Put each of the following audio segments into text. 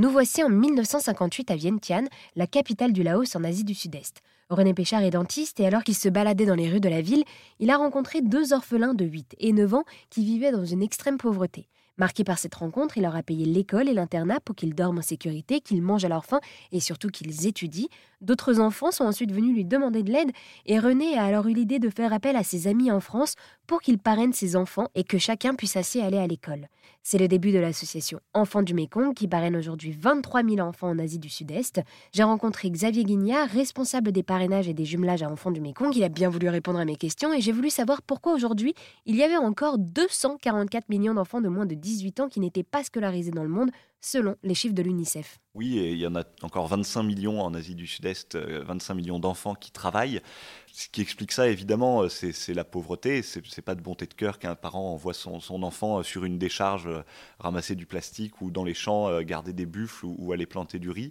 Nous voici en 1958 à Vientiane, la capitale du Laos en Asie du Sud-Est. René Péchard est dentiste et alors qu'il se baladait dans les rues de la ville, il a rencontré deux orphelins de 8 et 9 ans qui vivaient dans une extrême pauvreté. Marqué par cette rencontre, il leur a payé l'école et l'internat pour qu'ils dorment en sécurité, qu'ils mangent à leur faim et surtout qu'ils étudient. D'autres enfants sont ensuite venus lui demander de l'aide et René a alors eu l'idée de faire appel à ses amis en France pour qu'ils parrainent ses enfants et que chacun puisse assez aller à l'école. C'est le début de l'association Enfants du Mékong qui parraine aujourd'hui 23 000 enfants en Asie du Sud-Est. J'ai rencontré Xavier Guignard, responsable des parrainages et des jumelages à Enfants du Mékong. Il a bien voulu répondre à mes questions et j'ai voulu savoir pourquoi aujourd'hui il y avait encore 244 millions d'enfants de moins de 18 ans qui n'étaient pas scolarisés dans le monde, selon les chiffres de l'UNICEF. Oui, il y en a encore 25 millions en Asie du Sud-Est, 25 euh, millions d'enfants qui travaillent. Ce qui explique ça, évidemment, euh, c'est la pauvreté. C'est pas de bonté de cœur qu'un parent envoie son, enfant euh, sur une décharge ramasser du plastique ou dans les champs garder des buffles ou, aller planter du riz.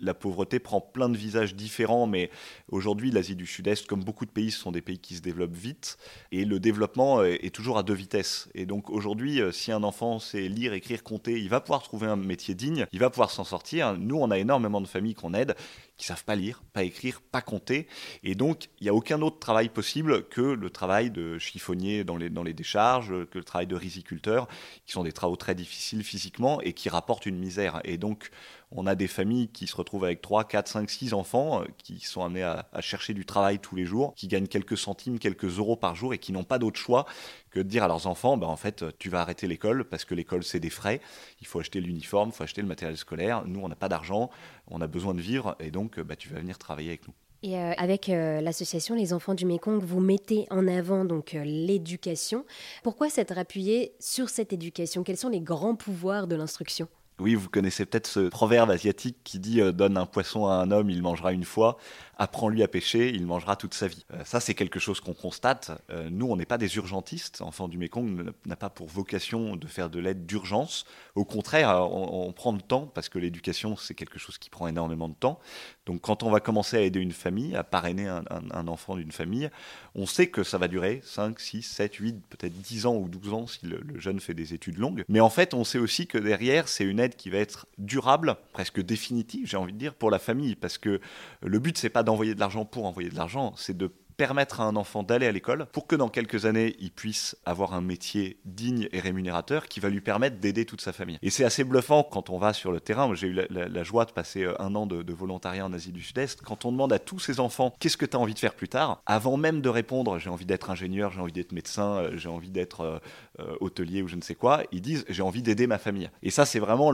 La pauvreté prend plein de visages différents, mais aujourd'hui, l'Asie du Sud-Est, comme beaucoup de pays, ce sont des pays qui se développent vite et le développement est toujours à deux vitesses. Et donc aujourd'hui, si un enfant sait lire, écrire, compter, il va pouvoir trouver un métier digne, il va pouvoir s'en sortir. Nous, on a énormément de familles qu'on aide qui savent pas lire, pas écrire, pas compter. Et donc, il n'y a aucun autre travail possible que le travail de chiffonnier dans les, dans les décharges, que le travail de riziculteur, qui sont des travaux très difficiles physiquement et qui rapportent une misère. Et donc, on a des familles qui se retrouvent avec 3, 4, 5, 6 enfants, euh, qui sont amenés à, chercher du travail tous les jours, qui gagnent quelques centimes, quelques euros par jour et qui n'ont pas d'autre choix que de dire à leurs enfants, bah, en fait, tu vas arrêter l'école parce que l'école, c'est des frais, il faut acheter l'uniforme, il faut acheter le matériel scolaire, nous, on n'a pas d'argent, on a besoin de vivre et donc bah, tu vas venir travailler avec nous. Et euh, avec euh, l'association Les Enfants du Mékong, vous mettez en avant donc l'éducation. Pourquoi s'être appuyé sur cette éducation? Quels sont les grands pouvoirs de l'instruction? Oui, vous connaissez peut-être ce proverbe asiatique qui dit euh, donne un poisson à un homme, il mangera une fois, apprends-lui à pêcher, il mangera toute sa vie. Euh, ça, c'est quelque chose qu'on constate. Euh, nous, on n'est pas des urgentistes. Enfant du Mékong n'a pas pour vocation de faire de l'aide d'urgence. Au contraire, on, prend le temps parce que l'éducation, c'est quelque chose qui prend énormément de temps. Donc, quand on va commencer à aider une famille, à parrainer un, enfant d'une famille, on sait que ça va durer 5, 6, 7, 8, peut-être 10 ans ou 12 ans si le, le jeune fait des études longues. Mais en fait, on sait aussi que derrière, c'est une qui va être durable, presque définitive, j'ai envie de dire, pour la famille. Parce que le but, c'est pas d'envoyer de l'argent pour envoyer de l'argent, c'est de permettre à un enfant d'aller à l'école pour que dans quelques années, il puisse avoir un métier digne et rémunérateur qui va lui permettre d'aider toute sa famille. Et c'est assez bluffant quand on va sur le terrain. J'ai eu la, joie de passer euh, un an de, volontariat en Asie du Sud-Est. Quand on demande à tous ces enfants qu'est-ce que tu as envie de faire plus tard, avant même de répondre j'ai envie d'être ingénieur, j'ai envie d'être médecin, euh, j'ai envie d'être euh, hôtelier ou je ne sais quoi, ils disent j'ai envie d'aider ma famille. Et ça, c'est vraiment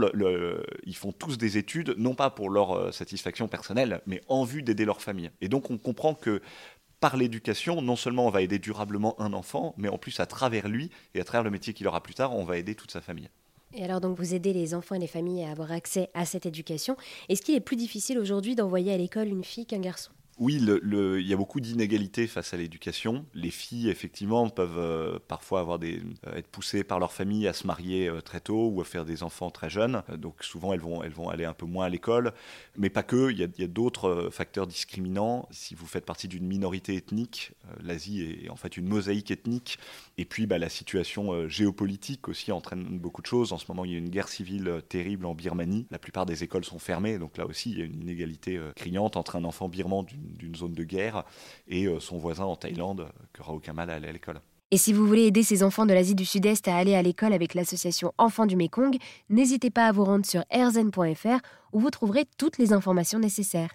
Ils font tous des études, non pas pour leur satisfaction personnelle, mais en vue d'aider leur famille. Et donc on comprend que par l'éducation, non seulement on va aider durablement un enfant, mais en plus à travers lui et à travers le métier qu'il aura plus tard, on va aider toute sa famille. Et alors donc vous aidez les enfants et les familles à avoir accès à cette éducation. Est-ce qu'il est plus difficile aujourd'hui d'envoyer à l'école une fille qu'un garçon? Oui, il y a beaucoup d'inégalités face à l'éducation. Les filles, effectivement, peuvent euh, parfois avoir des, euh, être poussées par leur famille à se marier euh, très tôt ou à faire des enfants très jeunes. donc souvent, elles vont, elles vont aller un peu moins à l'école. Mais pas que, il y a, d'autres facteurs discriminants. Si vous faites partie d'une minorité ethnique, l'Asie est en fait une mosaïque ethnique. Et puis, bah, la situation géopolitique aussi entraîne beaucoup de choses. En ce moment, il y a une guerre civile terrible en Birmanie. La plupart des écoles sont fermées. Donc là aussi, il y a une inégalité criante entre un enfant birman d'une d'une zone de guerre et euh, son voisin en Thaïlande qui n'aura aucun mal à aller à l'école. Et si vous voulez aider ces enfants de l'Asie du Sud-Est à aller à l'école avec l'association Enfants du Mekong, n'hésitez pas à vous rendre sur airzen.fr où vous trouverez toutes les informations nécessaires.